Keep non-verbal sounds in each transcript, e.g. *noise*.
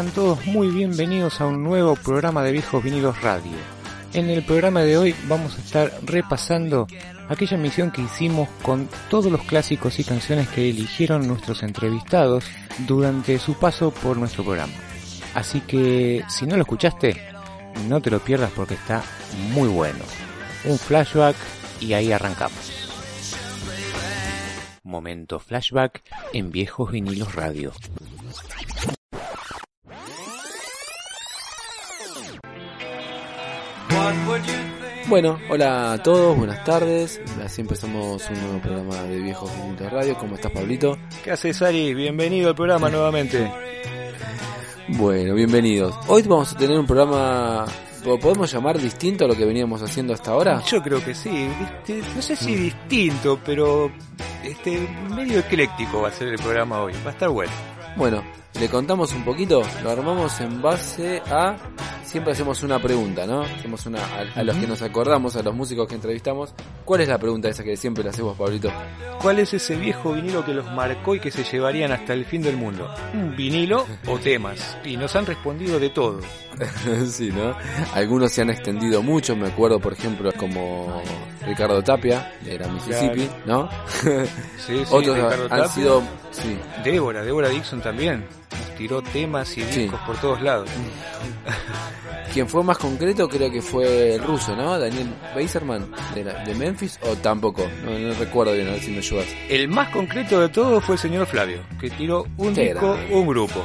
Sean todos muy bienvenidos a un nuevo programa de Viejos Vinilos Radio. En el programa de hoy vamos a estar repasando aquella misión que hicimos con todos los clásicos y canciones que eligieron nuestros entrevistados durante su paso por nuestro programa. Así que si no lo escuchaste, no te lo pierdas porque está muy bueno. Un flashback y ahí arrancamos. Momento flashback en Viejos Vinilos Radio. Bueno, hola a todos, buenas tardes. Así empezamos un nuevo programa de Viejos Vinilos Radio. ¿Cómo estás, Pablito? ¿Qué haces, Ari? Bienvenido al programa nuevamente. Bueno, bienvenidos. Hoy vamos a tener un programa, ¿lo podemos llamar distinto a lo que veníamos haciendo hasta ahora? Yo creo que sí. Este, no sé si distinto, pero este medio ecléctico va a ser el programa hoy. Va a estar bueno. Bueno, le contamos un poquito, lo armamos en base a siempre hacemos una pregunta, ¿no? Hacemos una a, a los que nos acordamos, a los músicos que entrevistamos. ¿Cuál es la pregunta esa que siempre le hacemos, Pablito? ¿Cuál es ese viejo vinilo que los marcó y que se llevarían hasta el fin del mundo? ¿Un vinilo o temas? Y nos han respondido de todo. *laughs* sí, ¿no? Algunos se han extendido mucho, me acuerdo, por ejemplo, como Ricardo Tapia, era Mississippi, ¿no? Sí, *laughs* sí, Otros Ricardo han Tapia. sido, sí, Débora, Débora Dixon también. Nos tiró temas y Sí. discos por todos lados. Quien fue más concreto creo que fue el ruso, ¿no? Daniel Beiserman, de, la- de Memphis, o tampoco, no, no recuerdo bien, a ver si me ayudas. El más concreto de todo fue el señor Flavio, que tiró un Qué disco, grande. un grupo.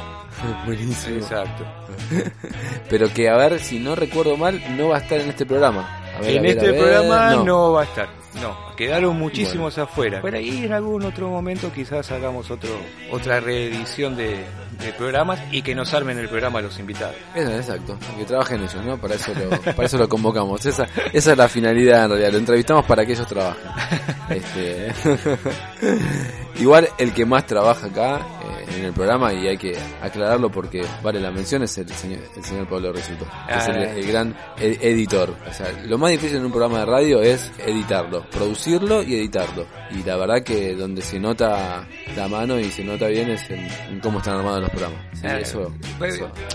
Buenísimo. Exacto. *laughs* Pero que, a ver, si no recuerdo mal, no va a estar en este programa. A ver, a en ver, este a ver, programa no. va a estar. No, quedaron muchísimos afuera. Por Bueno. ahí en algún otro momento quizás hagamos otro otra reedición de, de programas y que nos armen el programa los invitados. Exacto, que trabajen ellos, ¿no? Para eso lo, para eso lo convocamos. Esa, esa es la finalidad en realidad, lo entrevistamos para que ellos trabajen. *laughs* Este, *laughs* igual el que más trabaja acá eh, en el programa, y hay que aclararlo porque vale la mención, es el señor, el señor Pablo Resuto, es el, Ah. el gran ed- editor. O sea, lo más difícil en un programa de radio es editarlo, producirlo y editarlo. Y la verdad que donde se nota la mano y se nota bien es en, en cómo están armados los programas. Sí, Ah, eso.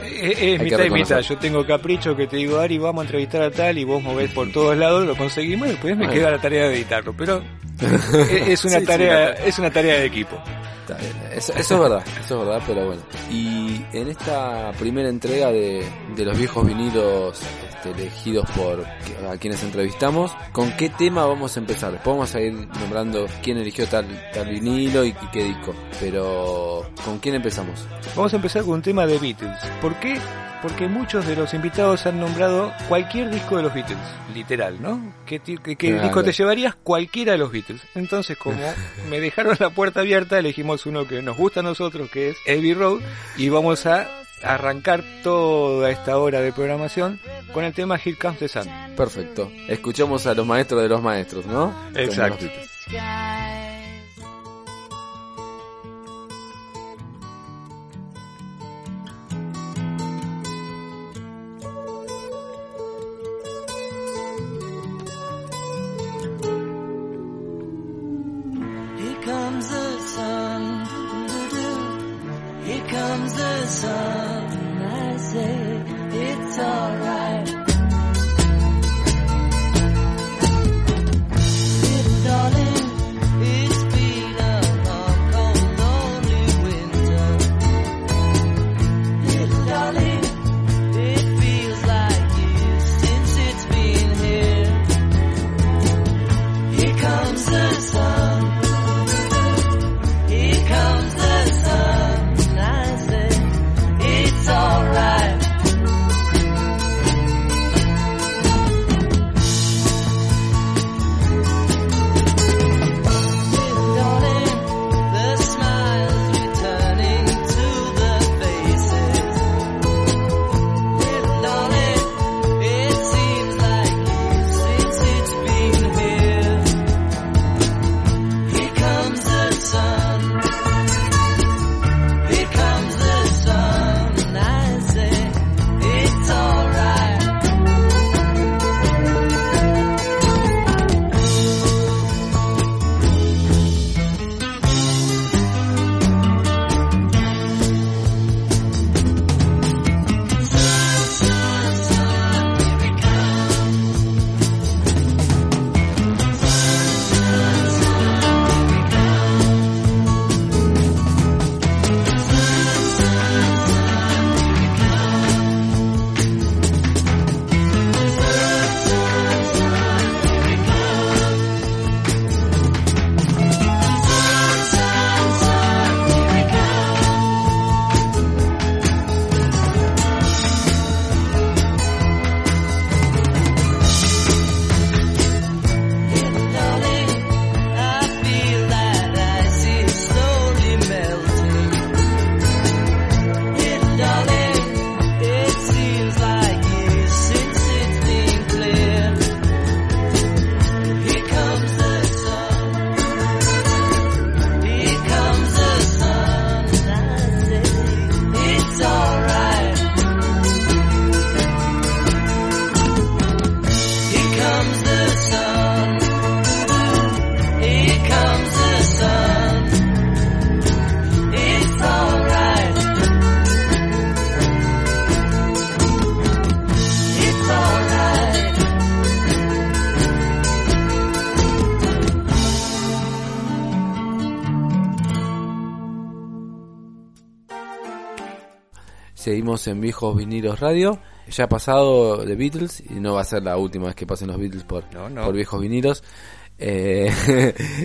Es, mitad y mitad. Yo tengo capricho que te digo, Ari, vamos a entrevistar a tal y vos movés por todos lados, lo conseguimos y después me Bueno. queda la tarea de editarlo. Pero *laughs* es una Sí, sí, tarea, es una tarea de equipo. Está bien, Eso, eso es verdad, eso es verdad, pero bueno. Y en esta primera entrega de, de los viejos vinilos este, elegidos por a quienes entrevistamos, ¿con qué tema vamos a empezar? Después vamos a ir nombrando quién eligió tal, tal vinilo y, y qué disco. Pero, ¿con quién empezamos? Vamos a empezar con un tema de Beatles. ¿Por qué? Porque muchos de los invitados han nombrado cualquier disco de los Beatles, literal, ¿no? ¿Qué, ti- qué- qué Claro. disco te llevarías? Cualquiera de los Beatles. Entonces, como *laughs* me dejaron la puerta abierta, elegimos uno que nos gusta a nosotros, que es Abbey Road, y vamos a arrancar toda esta hora de programación con el tema Here Comes the Sun. Perfecto. Escuchamos a los maestros de los maestros, ¿no? Exacto. En Viejos Vinilos Radio. Ya ha pasado The Beatles y no va a ser la última vez que pasen los Beatles por, No, no. por Viejos Vinilos. Eh,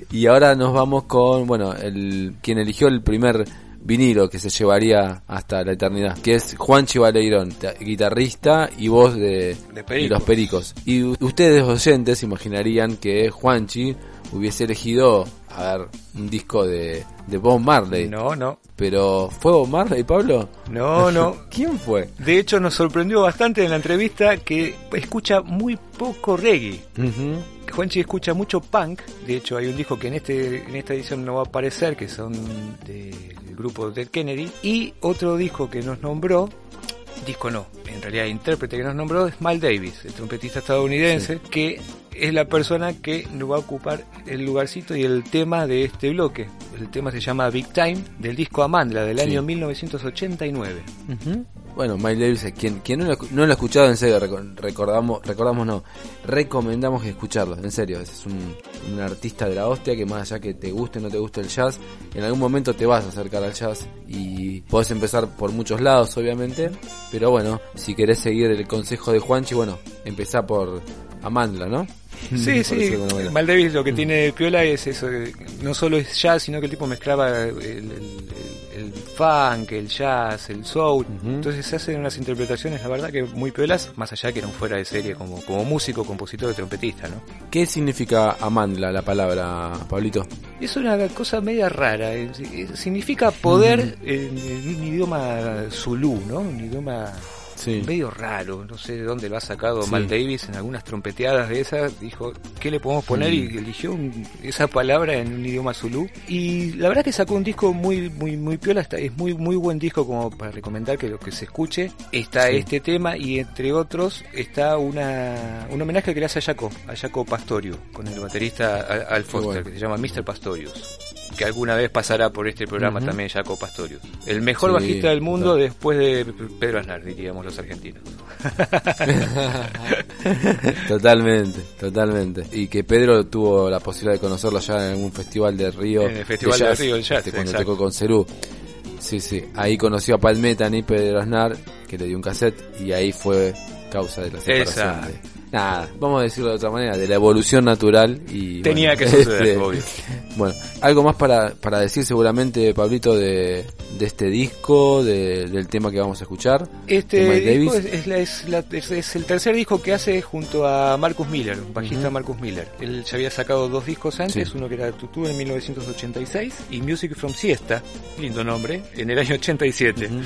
*laughs* y ahora nos vamos con, bueno, el quien eligió el primer vinilo que se llevaría hasta la eternidad, que es Juanchi Baleirón, ta- guitarrista y voz de, De de los Pericos. Y ustedes oyentes imaginarían que Juanchi hubiese elegido, a ver, un disco de, de Bob Marley. No, no, Pero ¿fue Bob Marley, Pablo? no, *laughs* no. ¿Quién fue? De hecho, nos sorprendió bastante en la entrevista que escucha muy poco reggae. Ujú. Juanchi escucha mucho punk. De hecho, hay un disco que en este en esta edición no va a aparecer, que son del grupo Dead Kennedy. Y otro disco que nos nombró, disco no, en realidad intérprete que nos nombró es Miles Davis, el trompetista estadounidense, que es la persona que nos va a ocupar el lugarcito y el tema de este bloque. El tema se llama Big Time, del disco Amandla, del Sí. año 1989. Bueno, Miles Davis, quien, quien no, lo, no lo ha escuchado, en serio, reco- recordamos, recordamos no, recomendamos que escucharlo, en serio, es un, un artista de la hostia que más allá que te guste o no te guste el jazz, en algún momento te vas a acercar al jazz y podés empezar por muchos lados, obviamente, pero bueno, si querés seguir el consejo de Juanchi, bueno, empezá por Amandla, ¿no? *laughs* Sí, sí. decirlo de alguna manera. Mal Davis lo que tiene de piola es eso, no solo es jazz, sino que el tipo mezclaba el, el- el- el funk, el jazz, el soul. Entonces se hacen unas interpretaciones, la verdad, que muy piolas, más allá que era un fuera de serie como, como músico, compositor, trompetista, ¿no? ¿Qué significa Amandla, la palabra, Pablito? Es una cosa media rara, significa poder en, en un idioma zulú, ¿no? Un idioma Sí. medio raro, no sé de dónde lo ha sacado Sí. Mal Davis en algunas trompeteadas de esas, dijo, ¿qué le podemos poner? Y eligió un- esa palabra en un idioma zulú. Y la verdad que sacó un disco muy, muy, muy piola, está, es muy, muy buen disco como para recomendar que lo que se escuche. Está este tema y entre otros está una, un homenaje que le hace a Jaco, a Jaco Pastorio, con el baterista Al Al Foster, bueno. que se llama Mr. Pastorius. Que alguna vez pasará por este programa también Jaco Pastorius. El mejor Sí, bajista del mundo claro. después de Pedro Aznar, diríamos los argentinos. *laughs* totalmente, totalmente. Y que Pedro tuvo la posibilidad de conocerlo ya en algún festival de Río. En el Festival de Río Jazz, este, cuando exacto. tocó con Cerú. Sí, sí. Ahí conoció a Paul Metheny, Pedro Aznar, que le dio un cassette y ahí fue causa de la separación. Esa. de- nada, vamos a decirlo de otra manera, de la evolución natural y... Tenía bueno, que suceder, *laughs* este, obvio. Bueno, algo más para, para decir seguramente, Pablito, de, de este disco, de- del tema que vamos a escuchar. Este disco es, es la- es la- es- el tercer disco que hace junto a Marcus Miller, bajista Ujú. Marcus Miller. Él ya había sacado dos discos antes, Sí. uno que era Tutu en 1986 y Music from Siesta, lindo nombre, en el año 87. *laughs*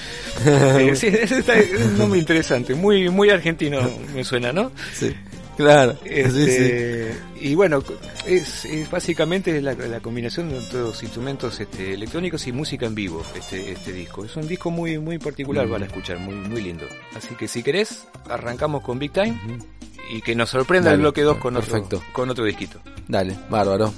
Eh, sí, ese está- es un nombre interesante, muy muy argentino me suena, ¿no? Sí, claro. Sí, sí. Este, Y bueno, es, es básicamente la, la combinación de todos los instrumentos este, electrónicos y música en vivo, este, este disco. Es un disco muy muy particular Mm. para escuchar, muy muy lindo. Así que si querés, arrancamos con Big Time y que nos sorprenda el bloque 2 con perfecto. otro, con otro disquito. Dale, bárbaro.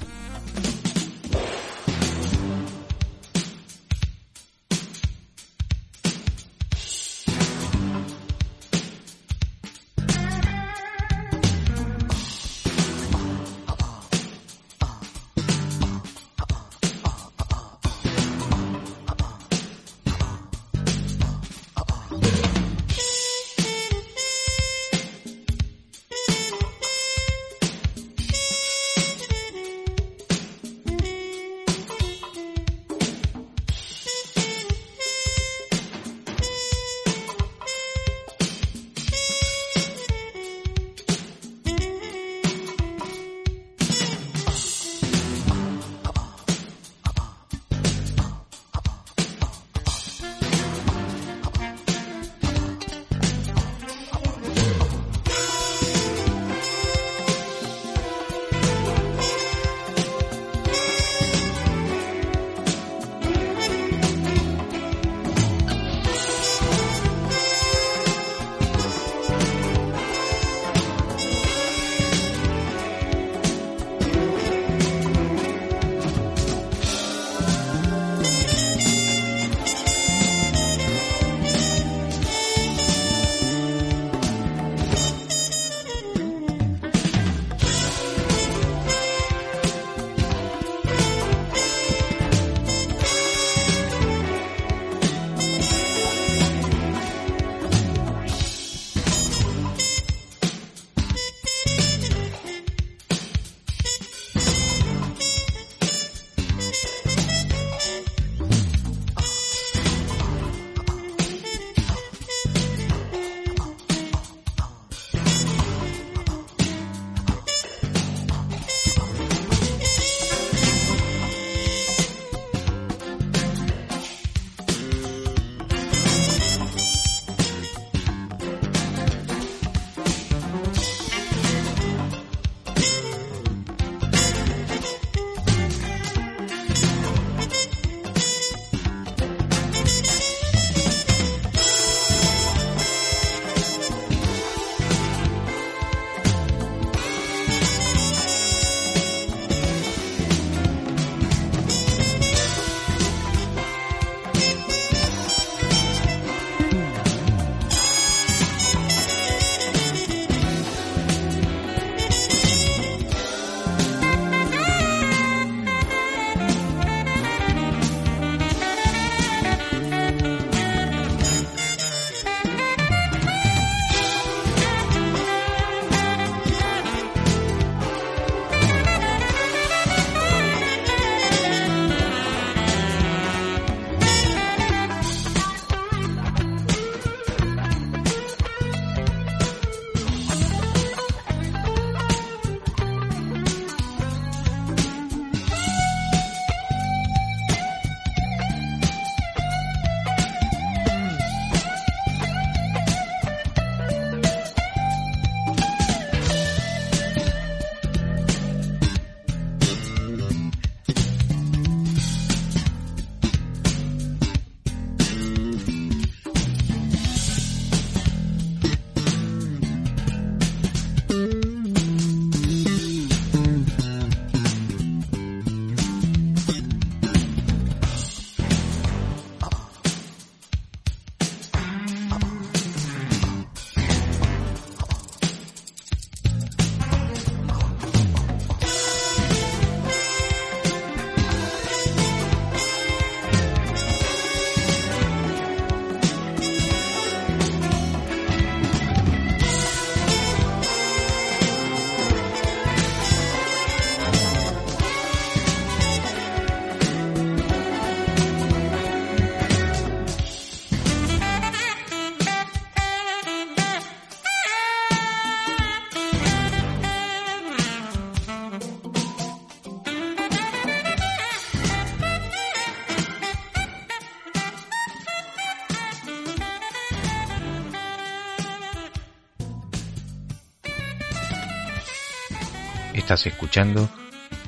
Estás escuchando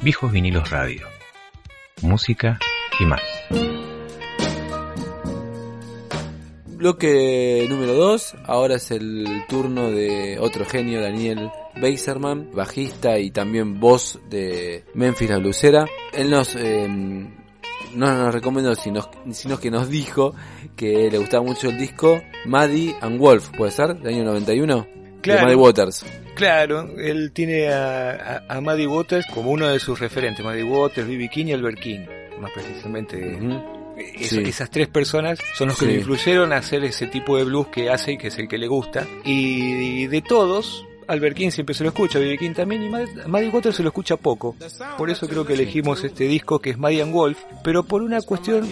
Viejos Vinilos Radio. Música y más. Bloque número 2, ahora es el turno de otro genio, Daniel Beiserman, bajista y también voz de Memphis la Blusera. Él nos, eh, no nos recomendó, sino, sino que nos dijo que le gustaba mucho el disco Maddie and Wolf, ¿puede ser? Del año 91. Claro. De Maddie Waters. Claro, él tiene a, a, a Maddie Waters como uno de sus referentes. Maddie Waters, B.B. King y Albert King, más precisamente. Ujú. Es- Sí. Esas tres personas son los que Sí. le influyeron a hacer ese tipo de blues que hace y que es el que le gusta. Y de todos, Albert King siempre se lo escucha, B.B. King también, y Mad- Maddie Waters se lo escucha poco. Por eso creo que elegimos este disco que es Maddie and Wolf, pero por una cuestión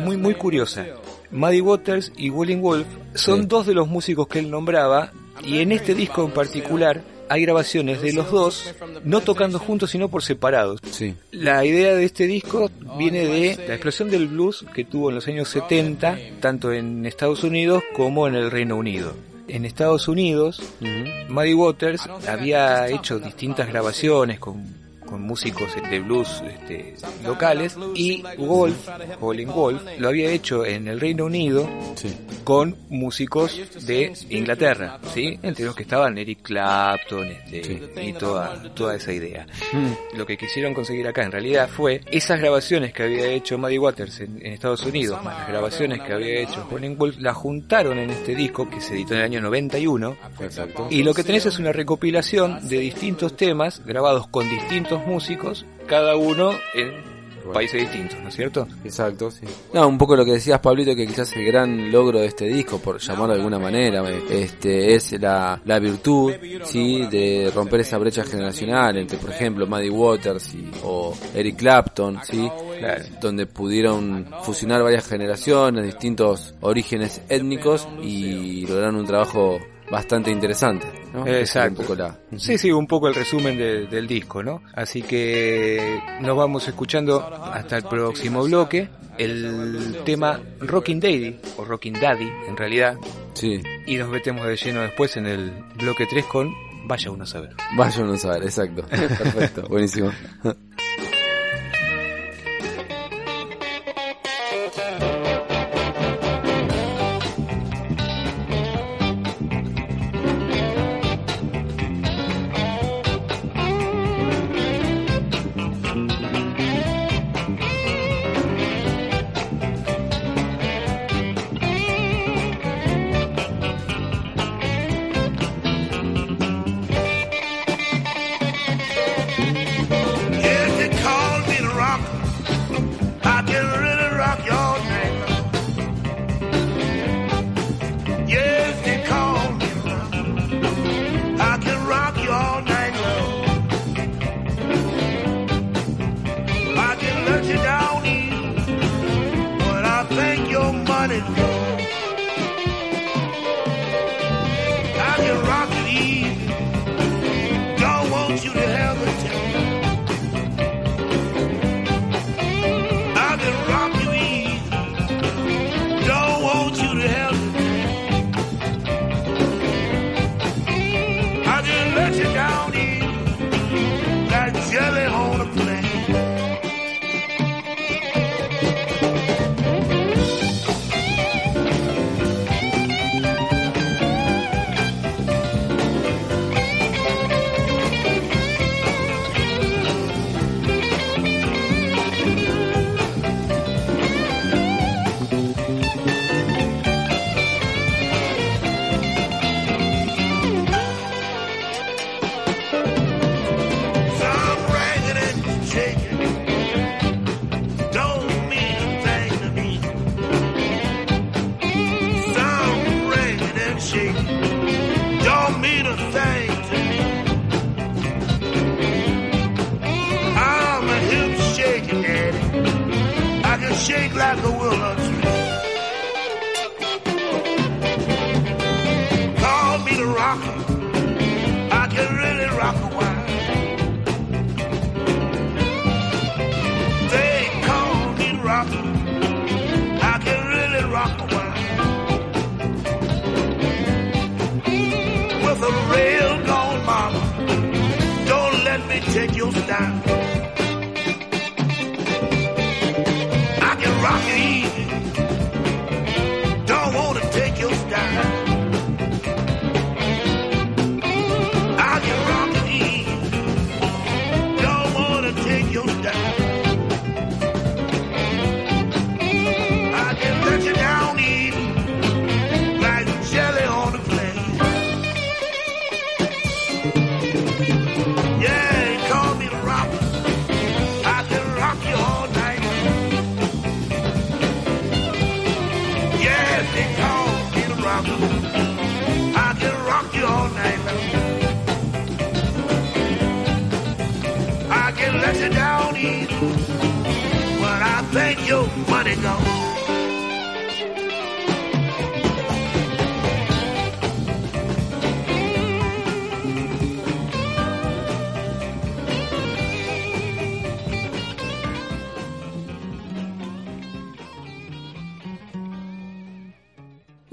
muy muy curiosa. Maddie Waters y Willing Wolf son Sí. dos de los músicos que él nombraba, y en este disco en particular hay grabaciones de los dos, no tocando juntos sino por separados. Sí. La idea de este disco viene de la explosión del blues que tuvo en los años 70, tanto en Estados Unidos como en el Reino Unido. En Estados Unidos, Ujú. Muddy Waters había hecho distintas grabaciones con, con músicos de blues este, locales y Wolf, Colin Wolf, lo había hecho en el Reino Unido Sí. con músicos de Inglaterra, ¿sí? Entre los que estaban Eric Clapton este, Sí. y toda, toda esa idea Mm. lo que quisieron conseguir acá en realidad fue esas grabaciones que había hecho Maddie Waters en, en Estados Unidos, más las grabaciones que había hecho Colin Wolf, las juntaron en este disco que se editó en el año 91. Exacto. Y lo que tenés es una recopilación de distintos temas grabados con distintos músicos, cada uno en países distintos, ¿no es cierto? Exacto, sí. No, un poco lo que decías, Pablito, que quizás el gran logro de este disco, por llamarlo de alguna manera, este, es la, la virtud, sí, de romper esa brecha generacional entre, por ejemplo, Maddie Waters y, o Eric Clapton, sí, Claro. donde pudieron fusionar varias generaciones, distintos orígenes étnicos y lograron un trabajo bastante interesante, ¿no? Exacto. Un poco la... Sí, sí, un poco el resumen de- del disco, ¿no? Así que nos vamos escuchando hasta el próximo bloque. El tema Rockin' Daddy, o Rockin' Daddy en realidad, Sí, y nos metemos de lleno después en el bloque 3 con Vaya uno a saber. vaya uno a saber, exacto. *laughs* Perfecto, buenísimo.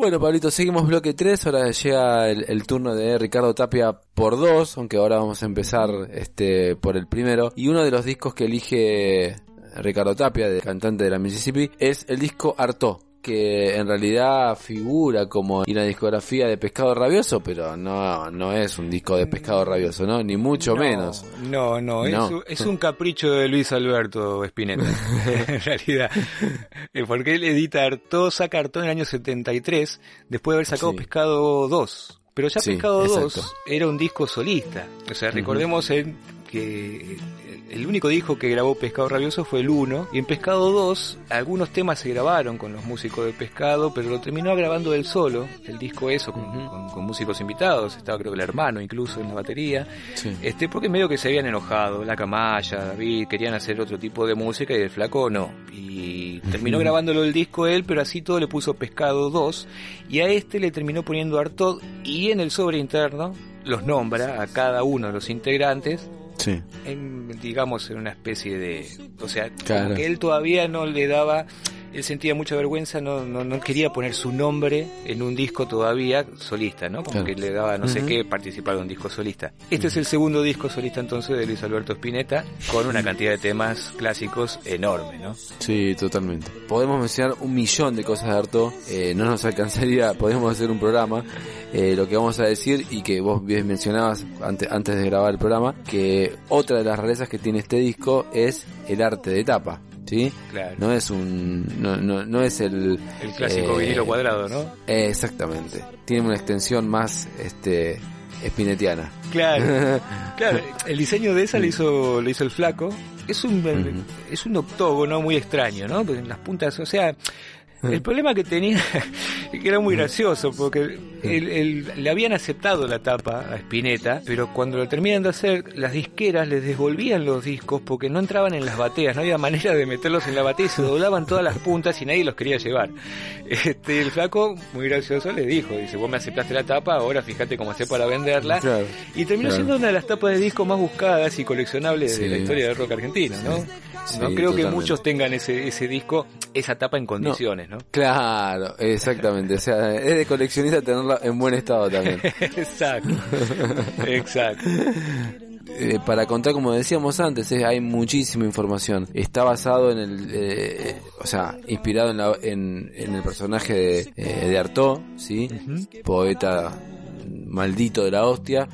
Bueno, Pablito, seguimos bloque 3, ahora llega el, turno de Ricardo Tapia por dos, aunque ahora vamos a empezar este por el primero. Y uno de los discos que elige Ricardo Tapia, de cantante de la Mississippi, es el disco Arto, que en realidad figura como una discografía de Pescado Rabioso, pero no, no es un disco de Pescado Rabioso, ¿no? Ni mucho No, menos. No, no, es, No. un- es un capricho de Luis Alberto Spinetta, *laughs* *laughs* en realidad. Eh, Porque él edita Artó, saca Artó en el año 73, después de haber sacado Sí. Pescado 2. Pero ya Sí, Pescado exacto. 2 era un disco solista. O sea, recordemos en que el único disco que grabó Pescado Rabioso fue el 1, y en Pescado 2 algunos temas se grabaron con los músicos de Pescado, pero lo terminó grabando él solo, el disco eso, con, con- con músicos invitados, estaba creo que el hermano incluso en la batería. Sí. Este, porque medio que se habían enojado, la camalla, David, querían hacer otro tipo de música y el flaco no. Y terminó grabándolo el disco él, pero así todo le puso Pescado 2 y a este le terminó poniendo Artod y en el sobre interno los nombra a cada uno de los integrantes Sí. en, digamos, en una especie de... O sea, Claro. como que él todavía no le daba... Él sentía mucha vergüenza, no, no, no quería poner su nombre en un disco todavía solista, ¿no? Como Claro. que le daba no sé qué participar de un disco solista. Este es el segundo disco solista entonces de Luis Alberto Spinetta, con una cantidad de temas clásicos enorme, ¿no? Sí, totalmente. Podemos mencionar un millón de cosas de Arto, eh, no nos alcanzaría, *laughs* podemos hacer un programa. Eh, lo que vamos a decir y que vos bien mencionabas antes, antes de grabar el programa, que otra de las rarezas que tiene este disco es el arte de tapa, ¿sí? Claro. No es un, no, no, no es el... El clásico eh, vinilo cuadrado, ¿no? eh, exactamente. Tiene una extensión más, este, espinetiana. Claro, *laughs* claro. El diseño de esa lo hizo, lo hizo el flaco. Es un, es un octógono muy extraño, ¿no? Porque en las puntas, o sea, el problema que tenía, *laughs* que era muy gracioso, porque él- le habían aceptado la tapa a Spinetta, pero cuando lo terminan de hacer, las disqueras les devolvían los discos porque no entraban en las bateas, no había manera de meterlos en la batea y se doblaban todas las puntas y nadie los quería llevar. Este, el flaco, muy gracioso, le dijo, dice, vos me aceptaste la tapa, ahora fíjate cómo hacer para venderla. Claro. Y terminó Claro. siendo una de las tapas de disco más buscadas y coleccionables de la historia del rock argentino, ¿no? Sí, no creo que muchos tengan ese, ese disco, esa tapa en condiciones, ¿no? Claro, exactamente. O sea, es de coleccionista tenerla en buen estado también. *laughs* exacto, exacto. Eh, para contar, como decíamos antes, eh, hay muchísima información. Está basado en el, eh, o sea, inspirado en, la- en, en el personaje de, eh, de Artaud, ¿sí? Poeta maldito de la hostia.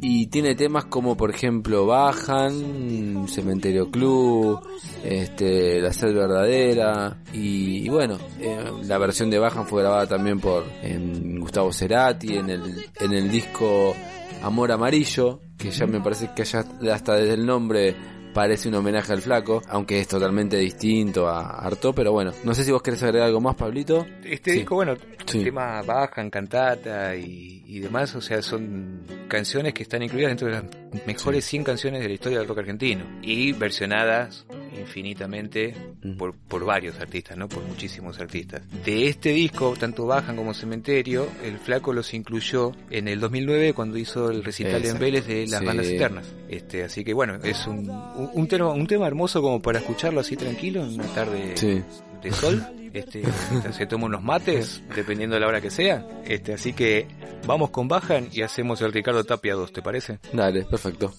Y tiene temas como, por ejemplo, Bajan, Cementerio Club, este, La Sed Verdadera. Y, bueno, eh, la versión de Bajan fue grabada también por em, Gustavo Cerati en el, en el disco Amor Amarillo, que ya me parece que ya hasta desde el nombre parece un homenaje al flaco, aunque es totalmente distinto a Arto, pero bueno, no sé si vos querés agregar algo más, Pablito. Este Sí. disco, bueno, Sí. tema baja, en cantata y, y demás, o sea, son canciones que están incluidas dentro de las mejores 100 canciones de la historia del rock argentino y versionadas infinitamente por, por varios artistas, ¿no? Por muchísimos artistas. De este disco, tanto Bajan como Cementerio, el Flaco los incluyó en el 2009 cuando hizo el recital en Exacto. Vélez de las Sí. bandas eternas. Este, así que bueno, es un, un, un tema, un tema hermoso como para escucharlo así tranquilo en una tarde Sí. de sol. Este, se toma unos mates, dependiendo de la hora que sea. Este, así que vamos con Bajan y hacemos el Ricardo Tapia 2, ¿te parece? Dale, perfecto.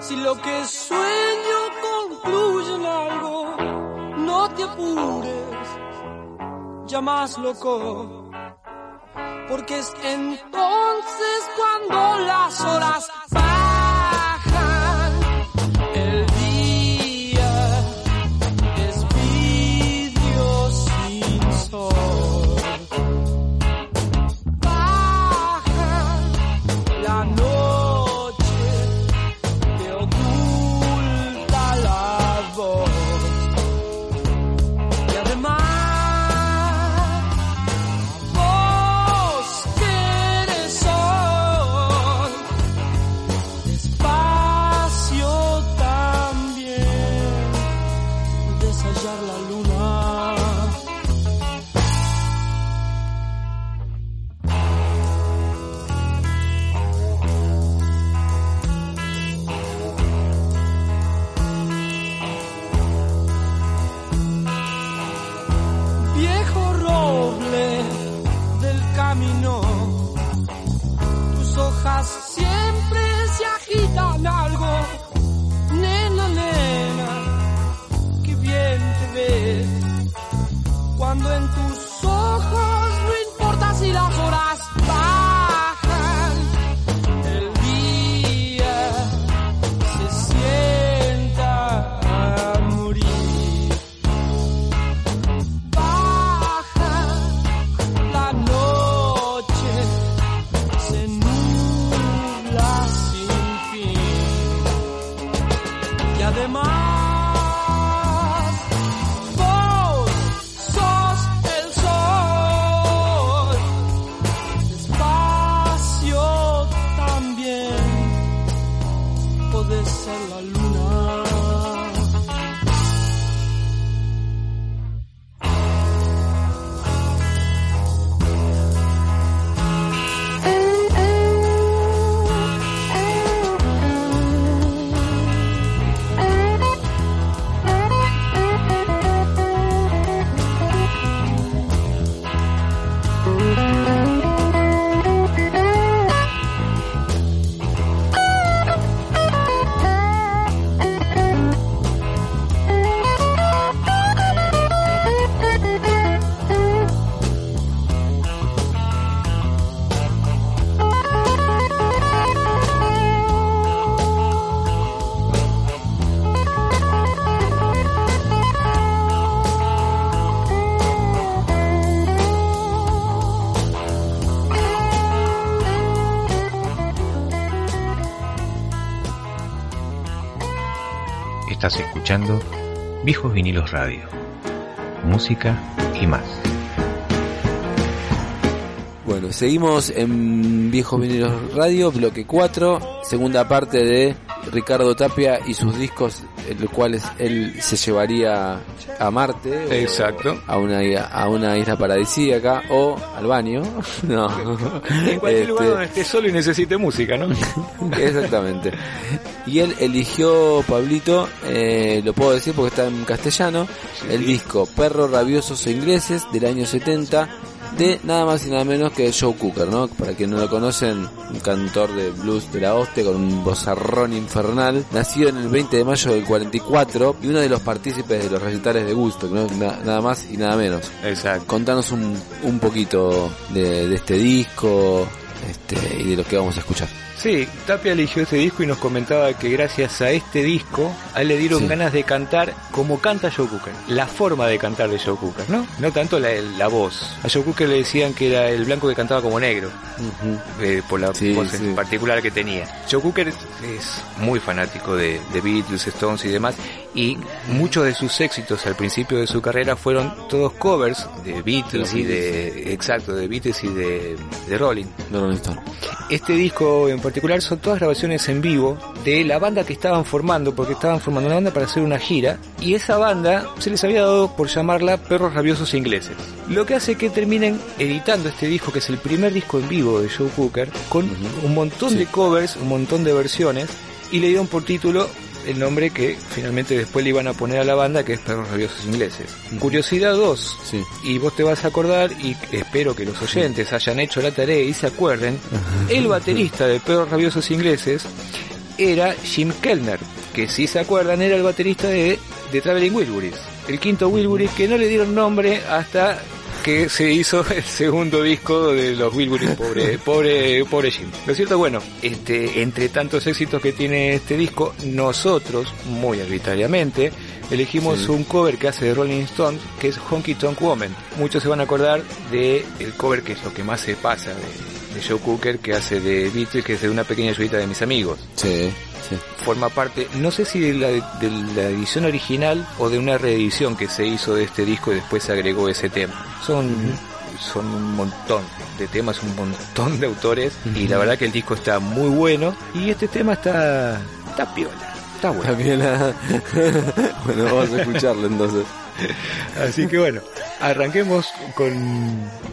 Si lo que sueño concluye en algo. No te apures, ya más loco. Porque es entonces cuando las horas Viejos Vinilos Radio. Música y más. Bueno, seguimos en Viejos Vinilos Radio, bloque 4, segunda parte de Ricardo Tapia y sus discos, los cuales él se llevaría a Marte. Exacto. A una, a una isla paradisíaca o al baño. *laughs* No. En cualquier Este, lugar donde esté solo y necesite música, ¿no? *laughs* Exactamente. Y él eligió, Pablito, eh, lo puedo decir porque está en castellano, el disco Perros Rabiosos e Ingleses del año 70 de nada más y nada menos que Joe Cooker, ¿no? Para quien no lo conocen, un cantor de blues de la hostia con un vozarrón infernal, nacido en el 20 de mayo del 44 y uno de los partícipes de los recitales de gusto, ¿no? Na- nada más y nada menos. Exacto. Contanos un, un poquito de, de este disco este, y de lo que vamos a escuchar. Sí, Tapia eligió este disco y nos comentaba que gracias a este disco a él le dieron Sí. ganas de cantar como canta Joe Cooker. La forma de cantar de Joe Cooker, ¿no? No tanto la, la voz. A Joe Cooker le decían que era el blanco que cantaba como negro. eh, por la Sí, voz sí. en particular que tenía. Joe Cooker es muy fanático de, de Beatles, Stones y demás, y muchos de sus éxitos al principio de su carrera fueron todos covers de Beatles y de, exacto, de Beatles y de, de Rolling. Rolling Stone. Este disco en particular son todas grabaciones en vivo de la banda que estaban formando, porque estaban formando una banda para hacer una gira, y esa banda se les había dado por llamarla Perros Rabiosos Ingleses. Lo que hace que terminen editando este disco, que es el primer disco en vivo de Joe Cooker, con un montón de covers, un montón de versiones, y le dieron por título el nombre que finalmente después le iban a poner a la banda, que es Perros Rabiosos Ingleses. Curiosidad 2, Sí. y vos te vas a acordar, y espero que los oyentes hayan hecho la tarea y se acuerden, el baterista de Perros Rabiosos Ingleses era Jim Kellner, que si se acuerdan era el baterista de, de Traveling Wilburys, el quinto Wilburys que no le dieron nombre hasta que se hizo *laughs* el segundo disco de los Wilburys, pobre, pobre, pobre Jim. Lo cierto, bueno, este, entre tantos éxitos que tiene este disco, nosotros, muy arbitrariamente, elegimos un cover que hace de Rolling Stones, que es Honky Tonk Woman. Muchos se van a acordar de el cover que es lo que más se pasa de, de Joe Cooker, que hace de Beatles, que es de una pequeña ayudita de mis amigos Sí, sí. forma parte, no sé si de la, de la edición original o de una reedición que se hizo de este disco y después se agregó ese tema. Son, son un montón de temas, un montón de autores y la verdad que el disco está muy bueno y este tema está, está piola, está bueno. También la... *laughs* bueno, vamos a escucharlo entonces. *laughs* Así que bueno, arranquemos con,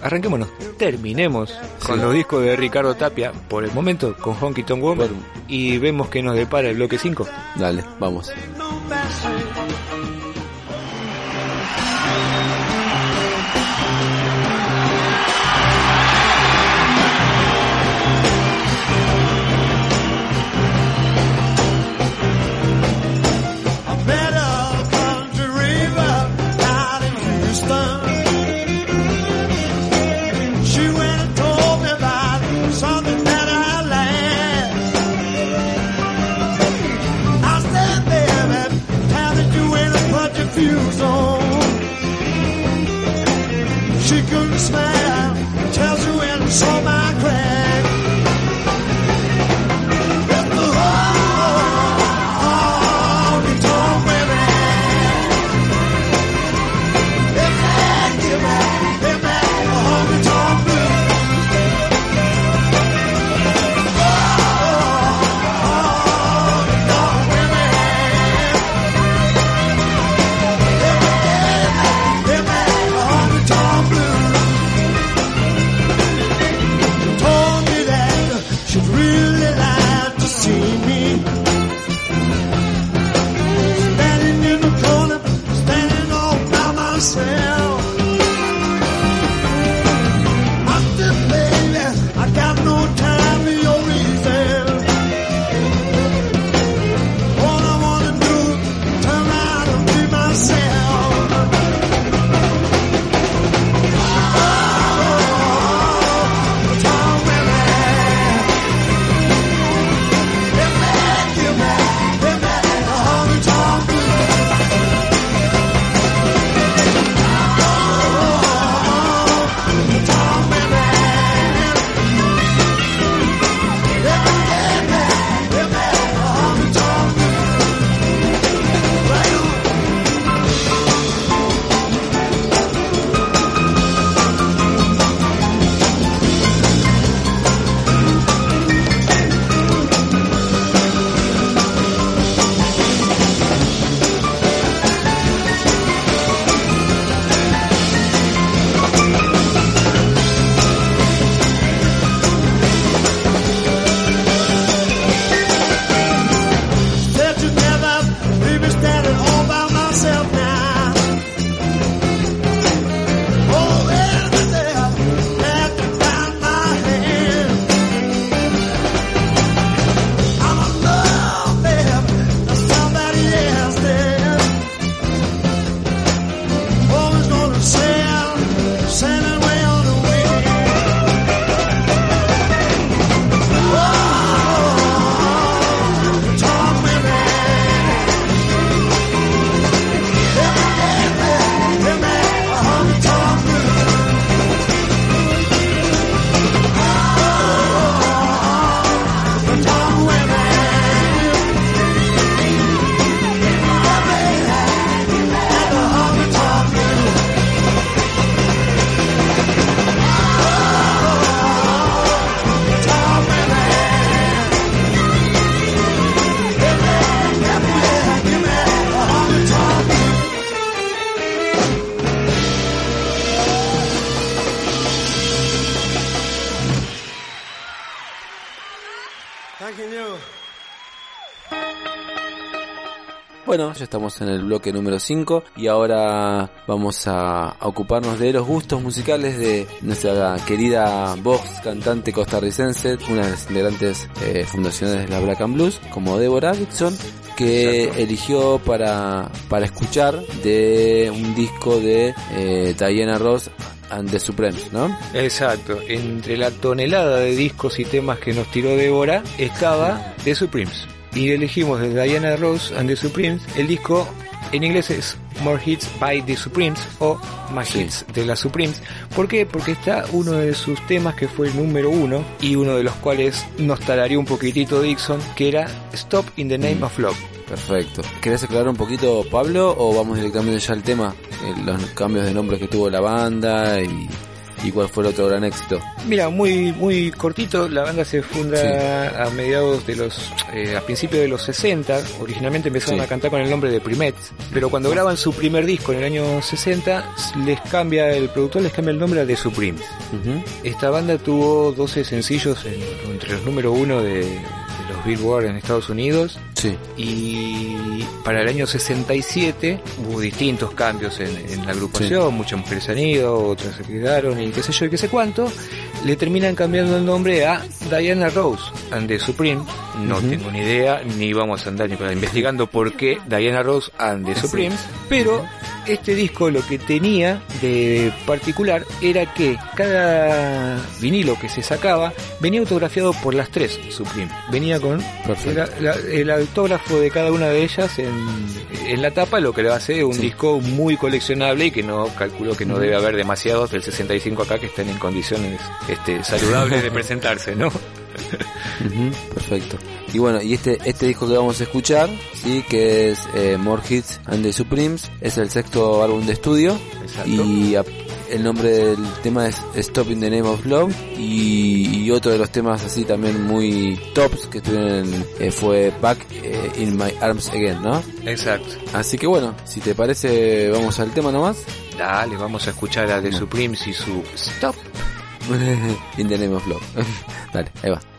arranquémonos, terminemos con los discos de Ricardo Tapia por el momento con Honky Tonk Woman y vemos que nos depara el bloque 5. Dale, vamos. Bueno, ya estamos en el bloque número 5 y ahora vamos a, ocuparnos de los gustos musicales de nuestra querida voz cantante costarricense, una de las integrantes eh, fundacionales de la Black and Blues, como Deborah Dixon, que Exacto. eligió para, para escuchar de un disco de eh, Diana Ross and the Supremes, ¿no? Exacto, entre la tonelada de discos y temas que nos tiró Débora estaba The Supremes. Y elegimos de Diana Ross and the Supremes el disco en inglés es More Hits by the Supremes o Más Sí. Hits de las Supremes. ¿Por qué? Porque está uno de sus temas que fue el número uno y uno de los cuales nos talaría un poquitito Dixon, que era Stop in the Name of Love. Perfecto. ¿Querés aclarar un poquito, Pablo, o vamos directamente ya al tema? Eh, los cambios de nombre que tuvo la banda y, y cuál fue el otro gran éxito. Mira, muy muy cortito, la banda se funda a mediados de los, eh, a principios de los 60, originalmente empezaron Sí. a cantar con el nombre de Primet, pero cuando graban su primer disco en el año 60, les cambia, el productor les cambia el nombre a The Supremes. Esta banda tuvo 12 sencillos en- entre los número uno de, Billboard en Estados Unidos. Sí. y para el año 67 hubo distintos cambios en, en la agrupación, muchas mujeres se han ido, otras se quedaron y qué sé yo y qué sé cuánto, le terminan cambiando el nombre a Diana Rose and the Supreme, no tengo ni idea, ni vamos a andar ni para investigando por qué Diana Rose and the Supremes, pero este disco lo que tenía de particular era que cada vinilo que se sacaba venía autografiado por las tres Supreme. Venía con era la- el autógrafo de cada una de ellas en, en la tapa, lo que le hace un Sí. disco muy coleccionable y que no calculo que no debe haber demasiados del 65 acá que estén en condiciones este, saludables de *laughs* presentarse, ¿no? Perfecto. Y bueno, y este este disco que vamos a escuchar, sí, que es eh, More Hits and the Supremes, es el sexto álbum de estudio Exacto. y a- el nombre del tema es Stop in the Name of Love y, y otro de los temas así también muy tops que estuvieron en- eh, fue Back eh, in My Arms Again, ¿no? Exacto. Así que bueno, si te parece vamos al tema nomás. Dale, vamos a escuchar a The Supremes y su Stop. In the Name of Love. Dale, ahí va.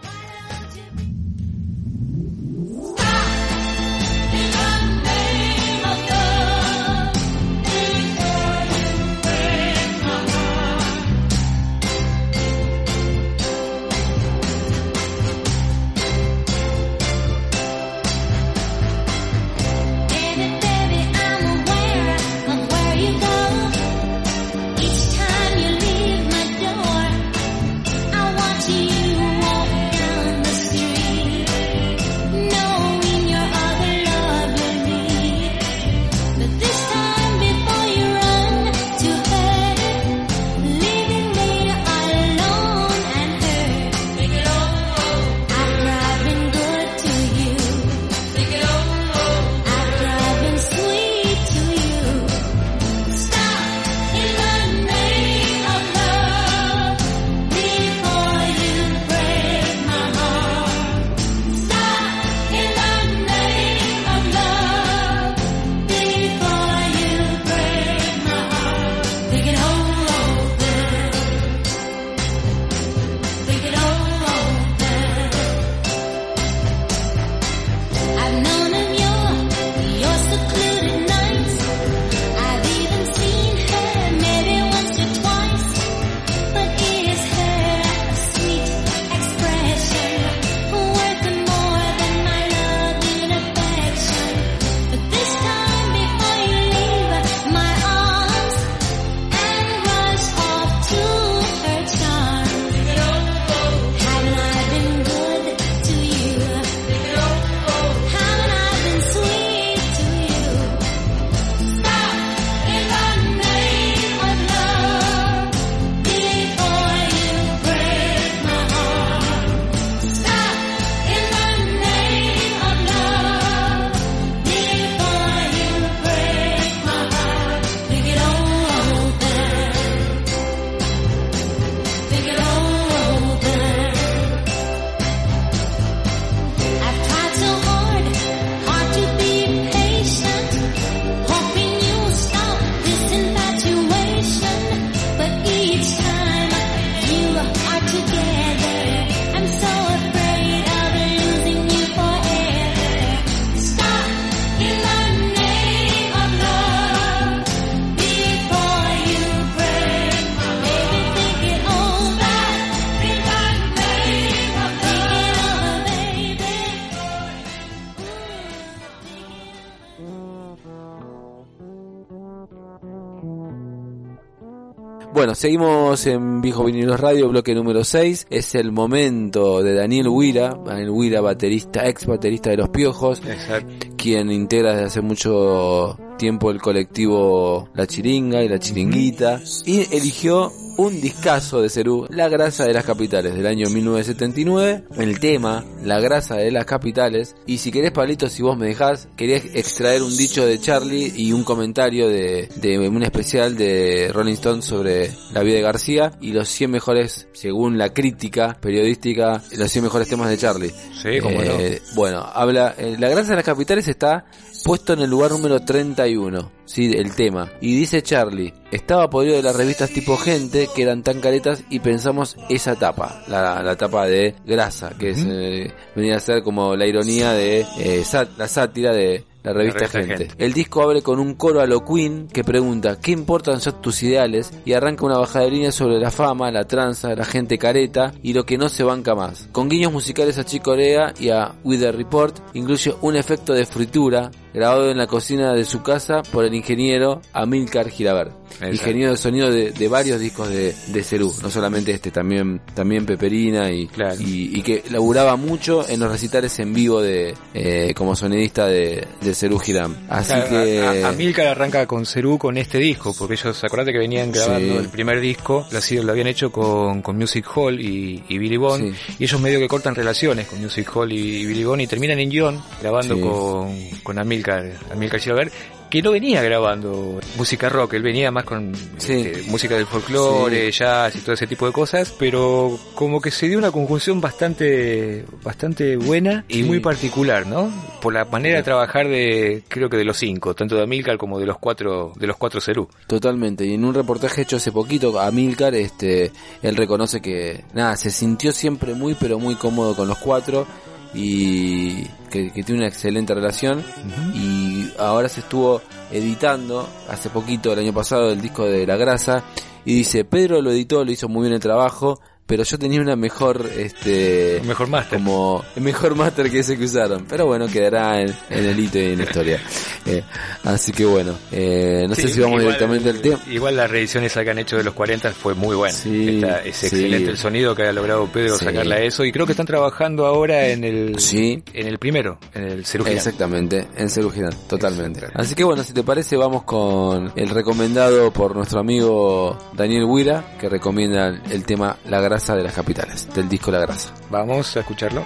Bueno, seguimos en Viejos Vinilos Radio, bloque número 6. Es el momento de Daniel Huira, Daniel Huira, baterista, ex baterista de Los Piojos, Exacto. quien integra desde hace mucho tiempo el colectivo La Chiringa y La Chiringuita, y eligió un discazo de Cerú, La Grasa de las Capitales, del año 1979, el tema, La Grasa de las Capitales, y si querés, Pablito, si vos me dejás, quería extraer un dicho de Charlie y un comentario de, de un especial de Rolling Stone sobre la vida de García y los 100 mejores, según la crítica periodística, los 100 mejores temas de Charlie. Sí, cómo no. Eh, Bueno, habla, eh, La Grasa de las Capitales está puesto en el lugar número 31, sí, el tema. Y dice Charlie, estaba podrido de las revistas tipo Gente que eran tan caretas y pensamos esa tapa, la, la tapa de grasa, que es, eh, venía a ser como la ironía de eh, sat- la sátira de la revista, revista Gente. Gente. El disco abre con un coro a lo Queen que pregunta ¿qué importan son tus ideales? y arranca una bajada de línea sobre la fama, la tranza, la gente careta y lo que no se banca más. Con guiños musicales a Chick Corea y a With the Report, incluye un efecto de fritura grabado en la cocina de su casa por el ingeniero Amilcar Giraber. Exacto. Ingeniero de sonido de, de varios discos de, de Cerú, no solamente este, también, también Peperina y, Claro. y, y que laburaba mucho en los recitales en vivo de eh, como sonidista de, de Cerú Girán. Así Claro, que a, a- Amílcar arranca con Cerú con este disco, porque ellos, acordate que venían grabando Sí. el primer disco, lo, habían hecho con, con Music Hall y, y Billy Bond, Sí. y ellos medio que cortan relaciones con Music Hall y, Billy Bond y terminan en John grabando Sí. con, con Amílcar Gilbert, que no venía grabando música rock, él venía más con Sí. este, música del folclore, jazz y todo ese tipo de cosas, pero como que se dio una conjunción bastante bastante buena y Sí. muy particular, ¿no? Por la manera de trabajar de creo que de los cinco, tanto de Amilcar como de los cuatro de los cuatro Cerú. Totalmente, y en un reportaje hecho hace poquito a Milcar, este, él reconoce que, nada, se sintió siempre muy pero muy cómodo con los cuatro y que, que tiene una excelente relación. Y ahora se estuvo editando hace poquito, el año pasado, el disco de La Grasa y dice, Pedro lo editó, lo hizo muy bien el trabajo, pero yo tenía una mejor, este, Mejor máster. como el mejor máster que ese que usaron. Pero bueno, quedará en, en el hito y en la historia. *laughs* Eh, así que bueno, eh, no sé si vamos igual- directamente al tema. Igual la reedición esa que han hecho de los 40 fue muy buena. Sí, es sí. excelente el sonido que ha logrado Pedro Sí. sacarle a eso y creo que están trabajando ahora en el Sí. en el primero, en el Girán. Exactamente, en Girán, totalmente. Así que bueno, si te parece, vamos con el recomendado por nuestro amigo Daniel Huira, que recomienda el tema La grasa de las capitales, del disco La grasa. Vamos a escucharlo.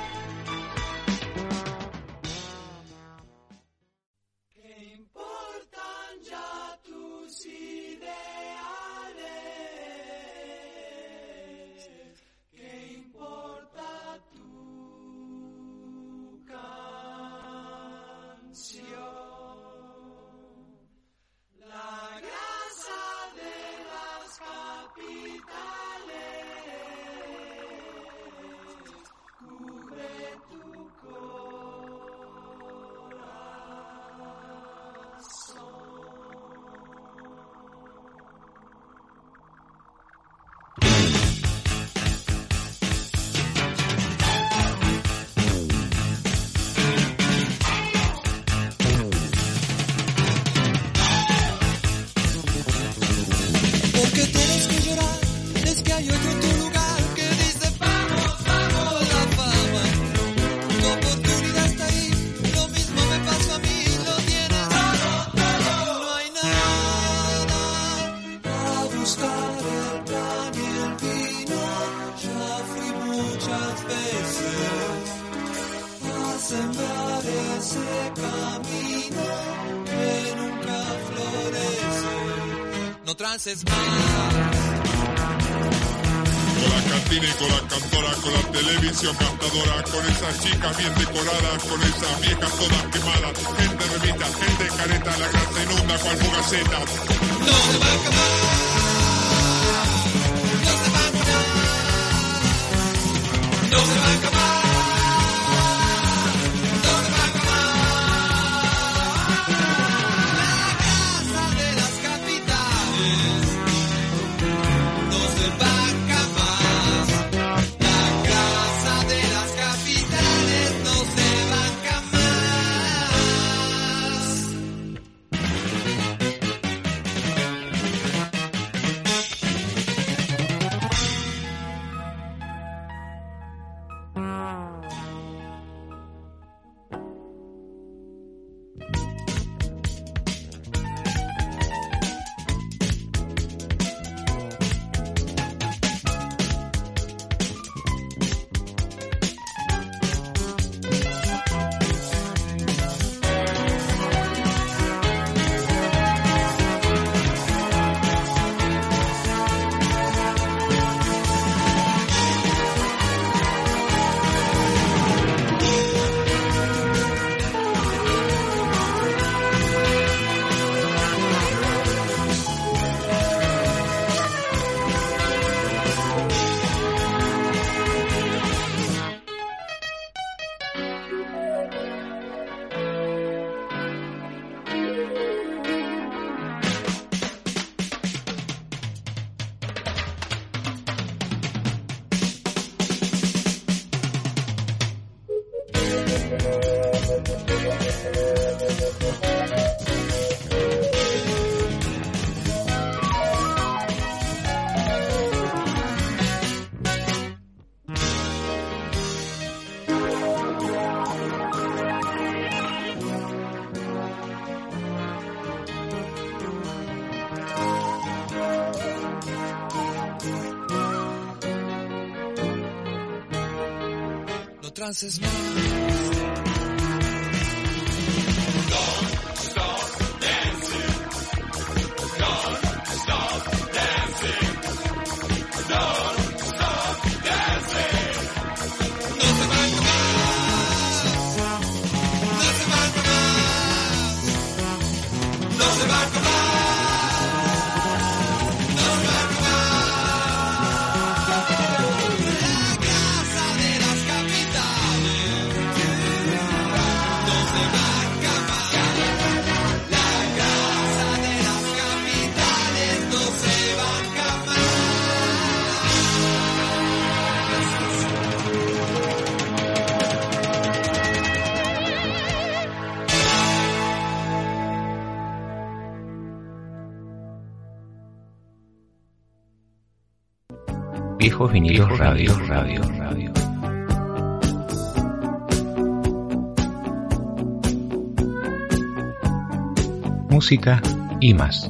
Buscar el pan y el vino. Ya fui muchas veces a sembrar ese camino que nunca florece. No trances más. Con la cantina y con la cantora, con la televisión gastadora, con esas chicas bien decoradas, con esas viejas todas quemadas, gente remita, gente careta, la grasa inunda cual fugaceta. No se va a acabar. No se va a acabar. No trances Viejos vinilos radio, radio, radio. Música y más.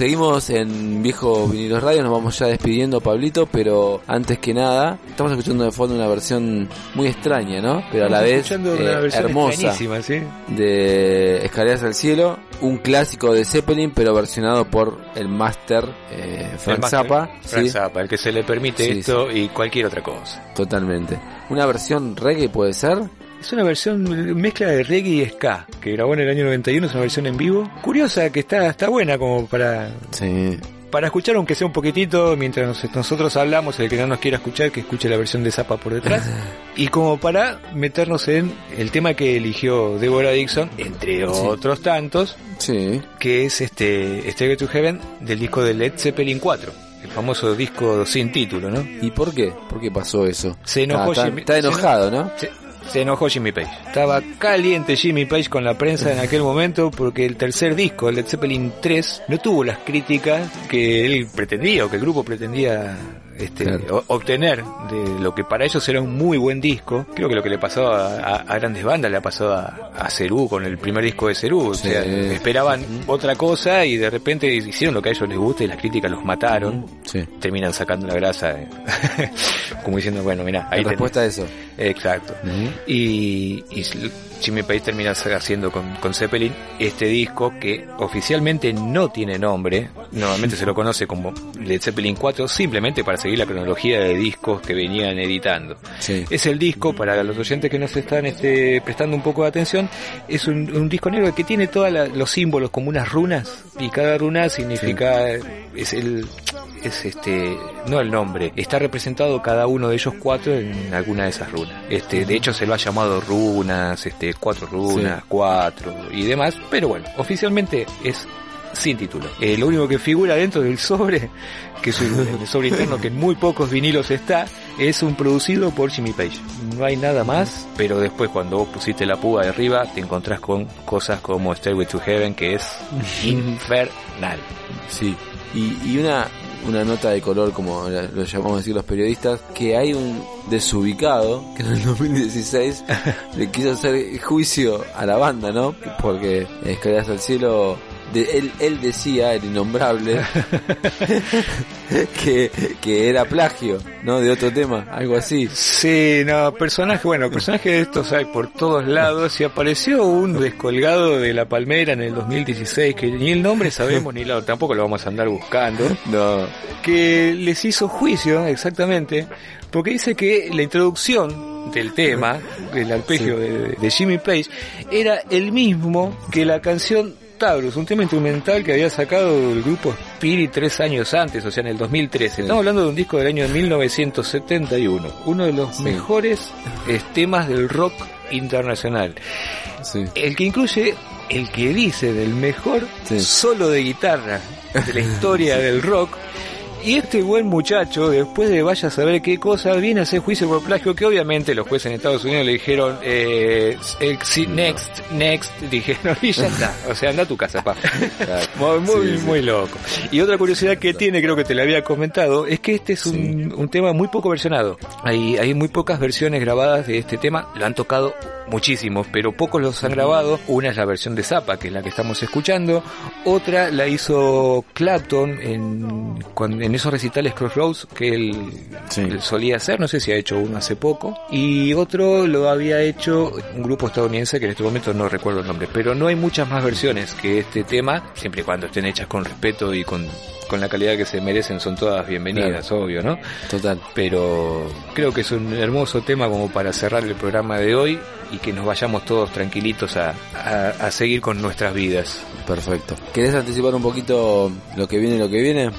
Seguimos en Viejo Vinilos Radio, nos vamos ya despidiendo, Pablito, pero antes que nada, estamos escuchando de fondo una versión muy extraña, ¿no? Pero a la vez eh, hermosa ¿sí? de Escaleras al Cielo, un clásico de Zeppelin, pero versionado por el máster eh, Frank Zappa. Frank ¿sí? Zappa, el que se le permite Sí, esto y cualquier otra cosa. Totalmente. Una versión reggae puede ser. Es una versión mezcla de reggae y ska que grabó en el año 91, es una versión en vivo. Curiosa que está está buena como para Sí. para escuchar aunque sea un poquitito mientras nos- nosotros hablamos, el que no nos quiera escuchar que escuche la versión de Zappa por detrás *laughs* y como para meternos en el tema que eligió Deborah Dixon entre otros tantos, Sí. que es este Stairway to Heaven del disco de Led Zeppelin 4. El famoso disco sin título, ¿no? ¿Y por qué? ¿Por qué pasó eso? Se enojó Ah, está, Jimmy- está se enojado, ¿no? Se, se enojó Jimmy Page. Estaba caliente Jimmy Page con la prensa en aquel momento porque el tercer disco, el Led Zeppelin 3, no tuvo las críticas que él pretendía o que el grupo pretendía este, Claro. obtener de lo que para ellos era un muy buen disco. Creo que lo que le pasó a, a- a grandes bandas le ha pasado a, a Cerú con el primer disco de Cerú. O Sí. sea, esperaban otra cosa y de repente hicieron lo que a ellos les gusta y las críticas los mataron. Sí. Terminan sacando la grasa, eh, *laughs* como diciendo, bueno, mira, ahí tenés. respuesta a eso. Exacto. Y, y Jimmy Page termina haciendo con, con Zeppelin este disco que oficialmente no tiene nombre. Normalmente se lo conoce como Led Zeppelin 4 simplemente para seguir la cronología de discos que venían editando. Sí. Es el disco, para los oyentes que nos están este, prestando un poco de atención, es un, un disco negro que tiene todos los símbolos como unas runas y cada runa significa, es el, es este, no el nombre, está representado cada uno de ellos cuatro en alguna de esas runas. Este, de hecho se lo ha llamado runas, este, cuatro runas, Sí. cuatro y demás, pero bueno, oficialmente es sin título. Eh, lo único que figura dentro del sobre, que es un- sobre interno que en muy pocos vinilos está, es un producido por Jimmy Page. No hay nada más, pero después cuando vos pusiste la púa de arriba te encontrás con cosas como Stairway to Heaven que es *laughs* infernal. Sí. Y, y una, una nota de color, como lo llamamos decir los periodistas, que hay un desubicado que en el *laughs* 2016 le quiso hacer juicio a la banda, ¿no? Porque Escaleras al Cielo, de, él, él decía, el innombrable, *laughs* que, que era plagio, ¿no? De otro tema, algo así. Sí, no, personaje, bueno, personaje de estos hay por todos lados y apareció un descolgado de la palmera en el 2016 que ni el nombre sabemos ni la, tampoco lo vamos a andar buscando. *laughs* No, que les hizo juicio, exactamente, porque dice que la introducción del tema, del arpegio de, de Jimmy Page, era el mismo que la canción Taurus, un tema instrumental que había sacado el grupo Spirit tres años antes, o sea, en el 2013. Estamos hablando de un disco del año 1971, uno de los Sí. mejores eh, temas del rock internacional. sí. El que incluye el que dice del mejor solo de guitarra de la historia *laughs* del rock. Y este buen muchacho, después de vaya a saber qué cosa, viene a hacer juicio por plagio, que obviamente los jueces en Estados Unidos le dijeron, eh, eh, next, next, *laughs* dijeron, y ya está. O sea, anda a tu casa, pa. *laughs* Muy, muy, Sí, sí. muy loco. Y otra curiosidad que tiene, creo que te lo había comentado, es que este es un, un tema muy poco versionado. Hay, hay muy pocas versiones grabadas de este tema, lo han tocado muchísimos, pero pocos los han grabado. Una es la versión de Zappa, que es la que estamos escuchando. Otra la hizo Clapton en, cuando- en esos recitales Crossroads que él, Sí. él solía hacer. No sé si ha hecho uno hace poco. Y otro lo había hecho un grupo estadounidense que en este momento no recuerdo el nombre. Pero no hay muchas más versiones que este tema, siempre y cuando estén hechas con respeto y con, con la calidad que se merecen, son todas bienvenidas, obvio, ¿no? Total. pero creo que es un hermoso tema como para cerrar el programa de hoy y que nos vayamos todos tranquilitos a, a- a seguir con nuestras vidas. Perfecto. ¿Querés anticipar un poquito lo que viene, lo que viene?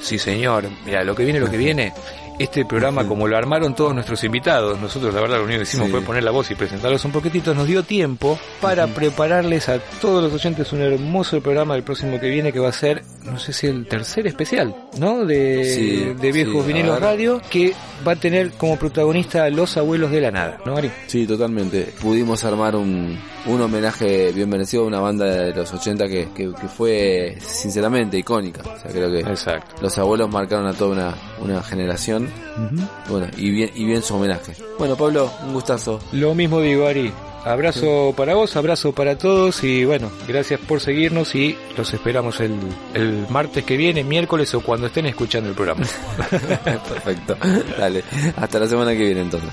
Sí, señor. Mira, lo que viene, lo que *laughs* viene. Este programa, como lo armaron todos nuestros invitados, nosotros la verdad lo único que hicimos Sí. fue poner la voz y presentarlos un poquitito, nos dio tiempo para prepararles a todos los oyentes un hermoso programa del próximo que viene que va a ser, no sé si el tercer especial, ¿no? De, Sí, de Viejos ver. Radio, que va a tener como protagonista a los abuelos de la nada, ¿no, Ari? Sí, totalmente. Pudimos armar un, un homenaje bien merecido a una banda de los 80 que, que, que fue sinceramente icónica. O sea, creo que Exacto. los abuelos marcaron a toda una, una generación. Bueno, y bien, y bien su homenaje. Bueno, Pablo, un gustazo. Lo mismo digo, Ari. Abrazo para vos, abrazo para todos y bueno, gracias por seguirnos y los esperamos el, el martes que viene, miércoles o cuando estén escuchando el programa. *laughs* Perfecto. Dale. Hasta la semana que viene entonces.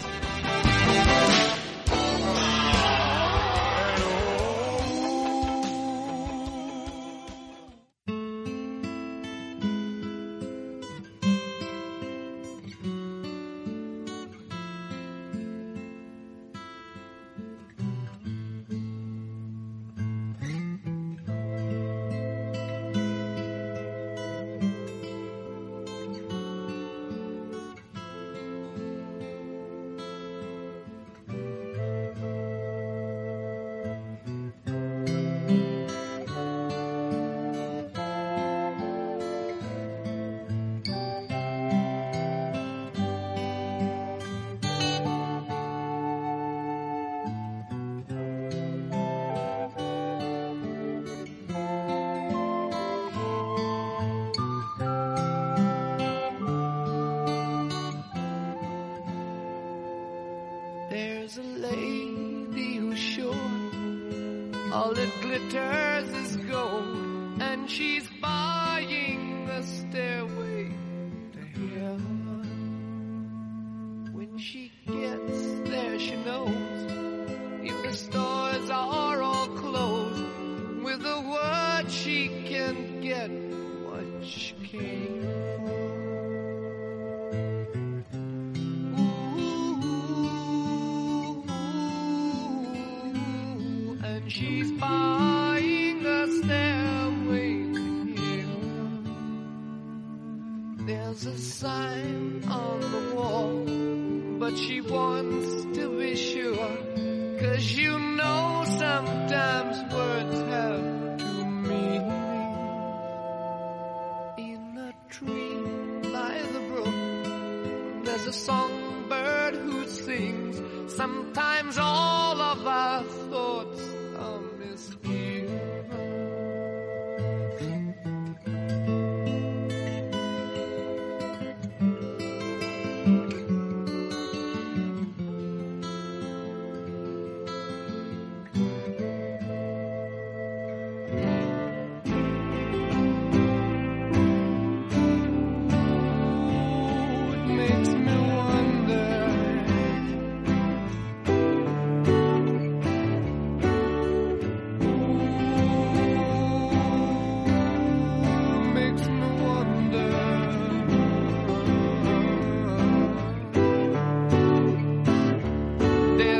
All that glitters is gold, and she's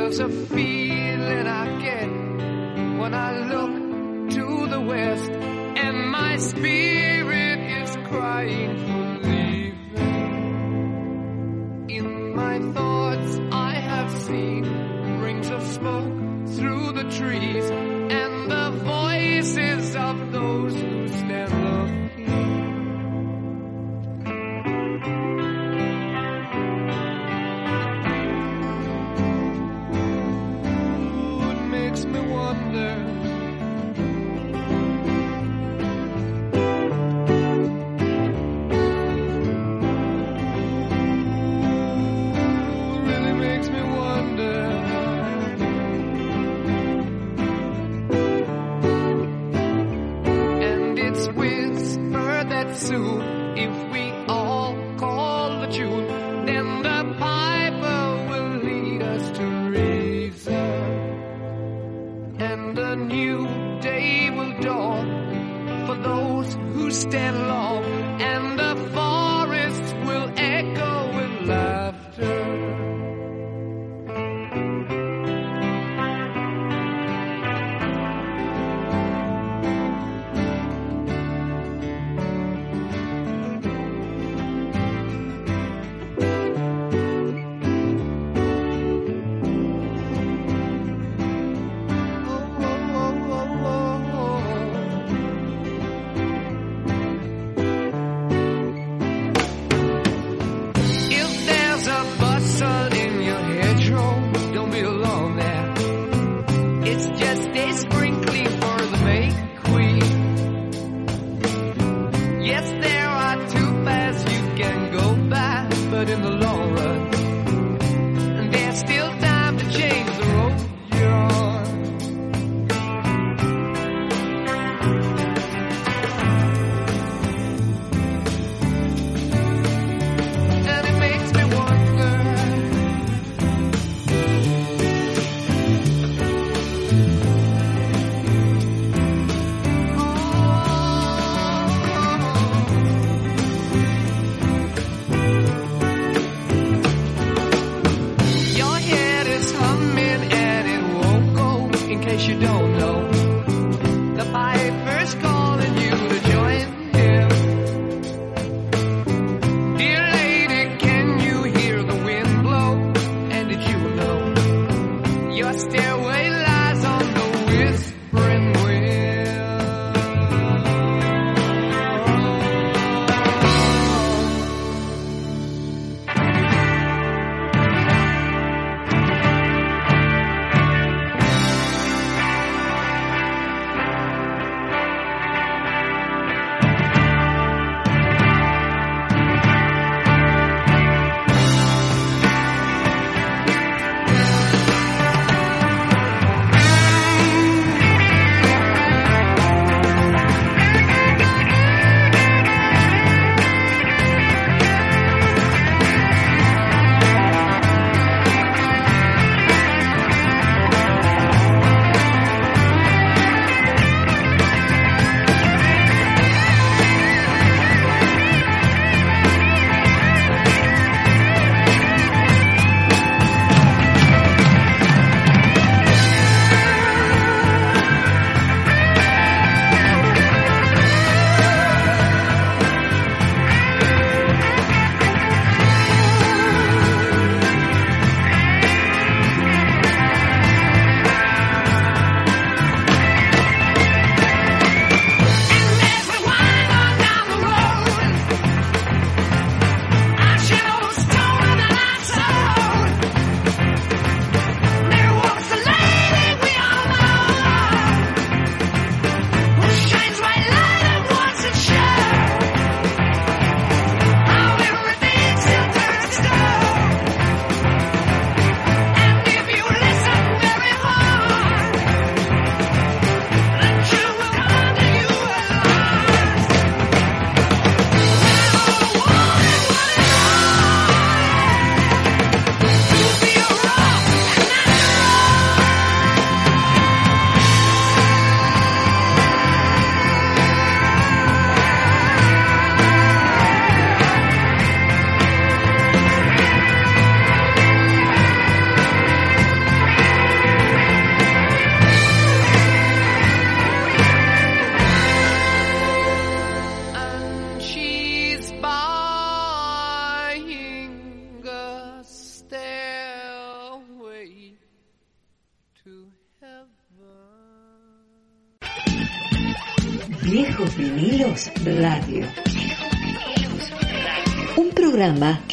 There's a feeling I get when I look to the west, and my spirit is crying for leaving. In my thoughts, I have seen rings of smoke